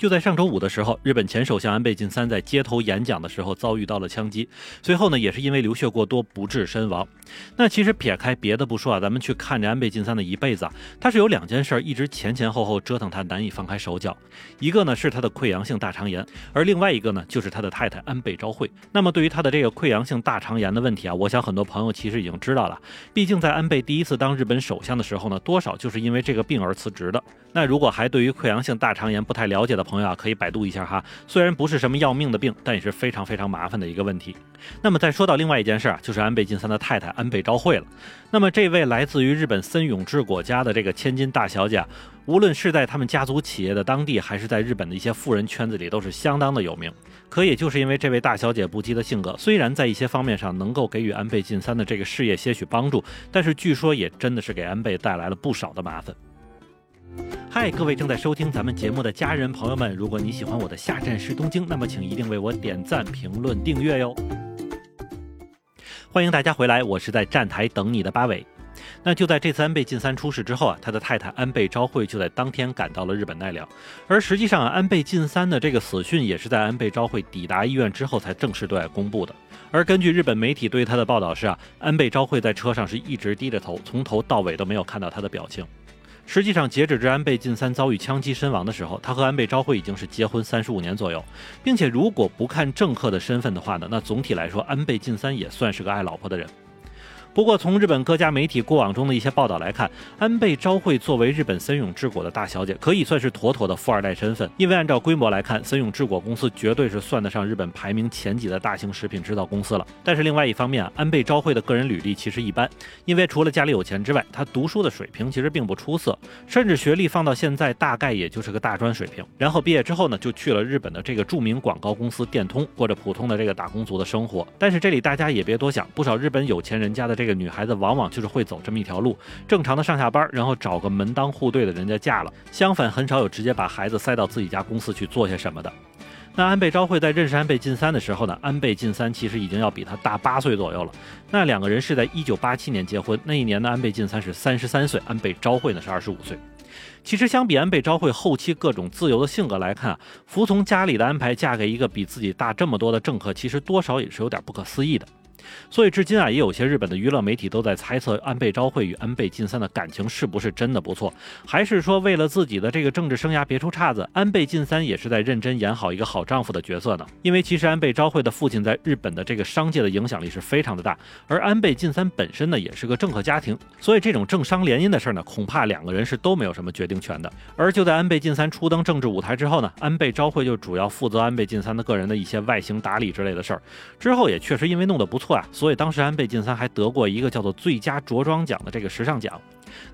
就在上周五的时候，日本前首相安倍晋三在街头演讲的时候遭遇到了枪击，随后呢也是因为流血过多不治身亡。那其实撇开别的不说啊，咱们去看着安倍晋三的一辈子啊，他是有两件事一直前前后后折腾他难以放开手脚，一个呢是他的溃疡性大肠炎，而另外一个呢就是他的太太安倍昭惠。那么对于他的这个溃疡性大肠炎的问题啊，我想很多朋友其实已经知道了，毕竟在安倍第一次当日本首相的时候呢，多少就是因为这个病而辞职的。那如果还对于溃疡性大肠炎不太了解的朋友啊，可以百度一下哈。虽然不是什么要命的病，但也是非常非常麻烦的一个问题。那么再说到另外一件事啊，就是安倍晋三的太太安倍昭惠了。那么这位来自于日本森永治国家的这个千金大小姐，无论是在他们家族企业的当地，还是在日本的一些富人圈子里，都是相当的有名。可也就是因为这位大小姐不羁的性格，虽然在一些方面上能够给予安倍晋三的这个事业些许帮助，但是据说也真的是给安倍带来了不少的麻烦。嗨，各位正在收听咱们节目的家人朋友们，如果你喜欢我的下站是东京，那么请一定为我点赞、评论、订阅哟。欢迎大家回来，我是在站台等你的八尾。那就在这次安倍晋三出事之后啊，他的太太安倍昭惠就在当天赶到了日本奈良。而实际上，安倍晋三的这个死讯也是在安倍昭惠抵达医院之后才正式对外公布的。而根据日本媒体对他的报道是啊，安倍昭惠在车上是一直低着头，从头到尾都没有看到他的表情。实际上，截止至安倍晋三遭遇枪击身亡的时候，他和安倍昭惠已经是结婚三十五年左右，并且如果不看政客的身份的话呢，那总体来说，安倍晋三也算是个爱老婆的人。不过，从日本各家媒体过往中的一些报道来看，安倍昭惠作为日本森永治果的大小姐，可以算是妥妥的富二代身份。因为按照规模来看，森永治果公司绝对是算得上日本排名前几的大型食品制造公司了。但是另外一方面啊，安倍昭惠的个人履历其实一般，因为除了家里有钱之外，她读书的水平其实并不出色，甚至学历放到现在大概也就是个大专水平。然后毕业之后呢，就去了日本的这个著名广告公司电通，过着普通的这个打工族的生活。但是这里大家也别多想，不少日本有钱人家的。这个女孩子往往就是会走这么一条路，正常的上下班，然后找个门当户对的人家嫁了。相反，很少有直接把孩子塞到自己家公司去做些什么的。那安倍昭惠在认识安倍晋三的时候呢，安倍晋三其实已经要比他大八岁左右了。那两个人是在一九八七年结婚，那一年呢，安倍晋三是三十三岁，安倍昭惠呢是二十五岁。其实相比安倍昭惠后期各种自由的性格来看啊，服从家里的安排，嫁给一个比自己大这么多的政客，其实多少也是有点不可思议的。所以至今啊，也有些日本的娱乐媒体都在猜测安倍昭惠与安倍晋三的感情是不是真的不错，还是说为了自己的这个政治生涯别出岔子，安倍晋三也是在认真演好一个好丈夫的角色呢？因为其实安倍昭惠的父亲在日本的这个商界的影响力是非常的大，而安倍晋三本身呢也是个政客家庭，所以这种政商联姻的事儿呢，恐怕两个人是都没有什么决定权的。而就在安倍晋三初登政治舞台之后呢，安倍昭惠就主要负责安倍晋三的个人的一些外形打理之类的事儿，之后也确实因为弄得不错啊。所以当时安倍晋三还得过一个叫做最佳着装奖的这个时尚奖。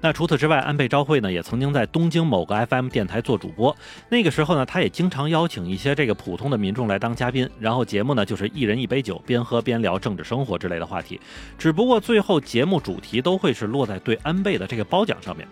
那除此之外，安倍昭惠呢也曾经在东京某个 FM 电台做主播。那个时候呢，他也经常邀请一些这个普通的民众来当嘉宾，然后节目呢就是一人一杯酒，边喝边聊政治生活之类的话题。只不过最后节目主题都会是落在对安倍的这个褒奖上面。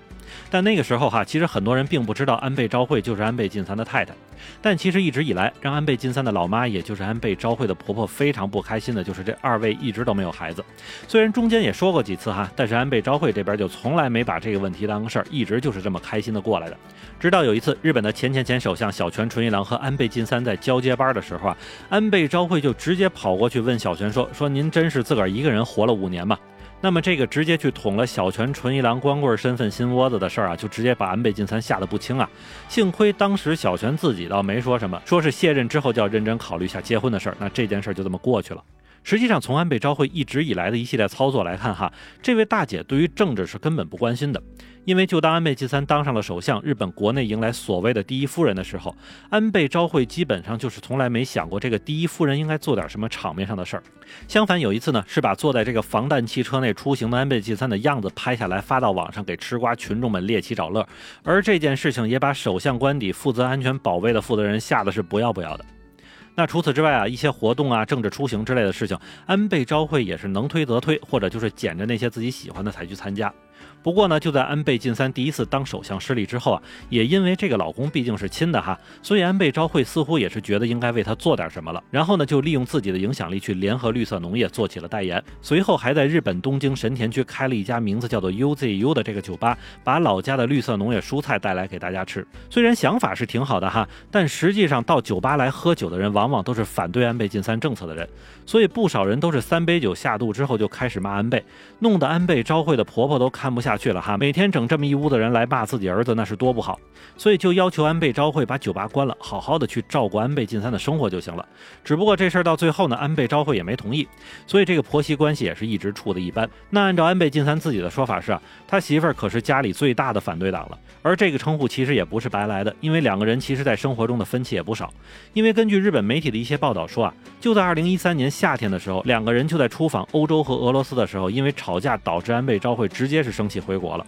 但那个时候哈，其实很多人并不知道安倍昭惠就是安倍晋三的太太。但其实一直以来，让安倍晋三的老妈，也就是安倍昭惠的婆婆非常不开心的，就是这二位一直都没有孩子。虽然中间也说过几次哈，但是安倍昭惠这边就从来没把这个问题当个事儿，一直就是这么开心的过来的。直到有一次，日本的前前前首相小泉纯一郎和安倍晋三在交接班的时候啊，安倍昭惠就直接跑过去问小泉说：“说您真是自个儿一个人活了五年吗？”那么这个直接去捅了小泉纯一郎光棍身份心窝子的事儿啊，就直接把安倍晋三吓得不轻啊。幸亏当时小泉自己倒没说什么，说是卸任之后就要认真考虑一下结婚的事儿，那这件事儿就这么过去了。实际上，从安倍昭惠一直以来的一系列操作来看，哈，这位大姐对于政治是根本不关心的。因为就当安倍晋三当上了首相，日本国内迎来所谓的第一夫人的时候，安倍昭惠基本上就是从来没想过这个第一夫人应该做点什么场面上的事儿。相反，有一次呢，是把坐在这个防弹汽车内出行的安倍晋三的样子拍下来发到网上，给吃瓜群众们猎奇找乐。而这件事情也把首相官邸负责安全保卫的负责人吓得是不要不要的。那除此之外啊，一些活动啊、政治出行之类的事情，安倍昭惠也是能推则推，或者就是捡着那些自己喜欢的才去参加。不过呢，就在安倍晋三第一次当首相失利之后啊，也因为这个老公毕竟是亲的哈，所以安倍昭惠似乎也是觉得应该为他做点什么了。然后呢，就利用自己的影响力去联合绿色农业做起了代言。随后还在日本东京神田区开了一家名字叫做 UZU 的这个酒吧，把老家的绿色农业蔬菜带来给大家吃。虽然想法是挺好的哈，但实际上到酒吧来喝酒的人往往都是反对安倍晋三政策的人，所以不少人都是三杯酒下肚之后就开始骂安倍，弄得安倍昭惠的婆婆都看不下。去了哈，每天整这么一屋子人来骂自己儿子，那是多不好，所以就要求安倍昭惠把酒吧关了，好好的去照顾安倍晋三的生活就行了。只不过这事儿到最后呢，安倍昭惠也没同意，所以这个婆媳关系也是一直处的一般。那按照安倍晋三自己的说法是啊，他媳妇儿可是家里最大的反对党了，而这个称呼其实也不是白来的，因为两个人其实在生活中的分歧也不少。因为根据日本媒体的一些报道说啊，就在二零一三年夏天的时候，两个人就在出访欧洲和俄罗斯的时候，因为吵架导致安倍昭惠直接是生气。回国了，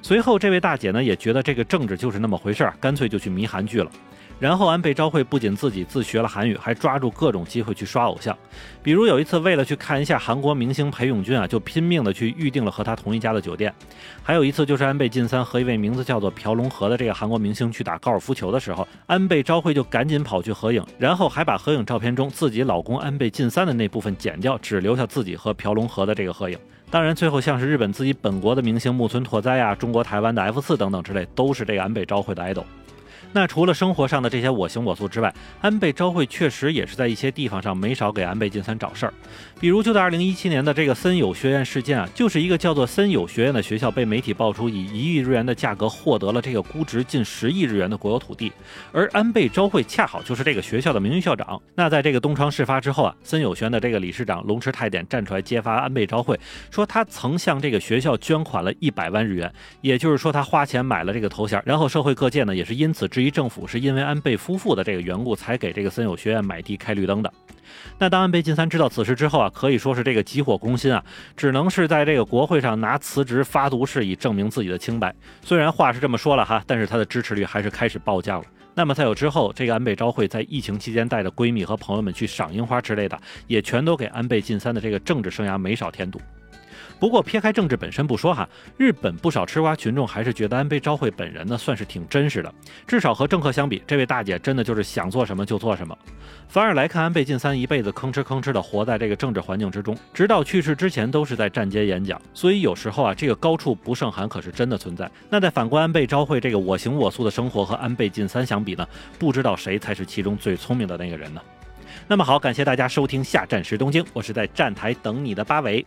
随后这位大姐呢也觉得这个政治就是那么回事儿，干脆就去迷韩剧了。然后安倍昭惠不仅自己自学了韩语，还抓住各种机会去刷偶像。比如有一次为了去看一下韩国明星裴勇俊啊，就拼命的去预定了和他同一家的酒店。还有一次就是安倍晋三和一位名字叫做朴龙和的这个韩国明星去打高尔夫球的时候，安倍昭惠就赶紧跑去合影，然后还把合影照片中自己老公安倍晋三的那部分剪掉，只留下自己和朴龙和的这个合影。当然，最后像是日本自己本国的明星木村拓哉呀，中国台湾的 F 四等等之类，都是这个安倍召回的 idol。那除了生活上的这些我行我素之外，安倍昭惠确实也是在一些地方上没少给安倍晋三找事儿。比如就在二零一七年的这个森友学院事件啊，就是一个叫做森友学院的学校被媒体爆出以一亿日元的价格获得了这个估值近十亿日元的国有土地，而安倍昭惠恰好就是这个学校的名誉校长。那在这个东窗事发之后啊，森友学院的这个理事长龙池泰典站出来揭发安倍昭惠，说他曾向这个学校捐款了一百万日元，也就是说他花钱买了这个头衔，然后社会各界呢也是因此质疑政府是因为安倍夫妇的这个缘故才给这个森友学院买地开绿灯的。那当安倍晋三知道此事之后啊，可以说是这个急火攻心啊，只能是在这个国会上拿辞职发毒誓以证明自己的清白。虽然话是这么说了哈，但是他的支持率还是开始暴降了。那么在有之后，这个安倍昭惠在疫情期间带着闺蜜和朋友们去赏樱花之类的，也全都给安倍晋三的这个政治生涯没少添堵。不过撇开政治本身不说哈，日本不少吃瓜群众还是觉得安倍昭惠本人呢算是挺真实的，至少和政客相比，这位大姐真的就是想做什么就做什么。反而来看安倍晋三一辈子吭哧吭哧的活在这个政治环境之中，直到去世之前都是在站街演讲，所以有时候啊，这个高处不胜寒可是真的存在。那在反观安倍昭惠这个我行我素的生活和安倍晋三相比呢，不知道谁才是其中最聪明的那个人呢？那么好，感谢大家收听下站时东京，我是在站台等你的八尾。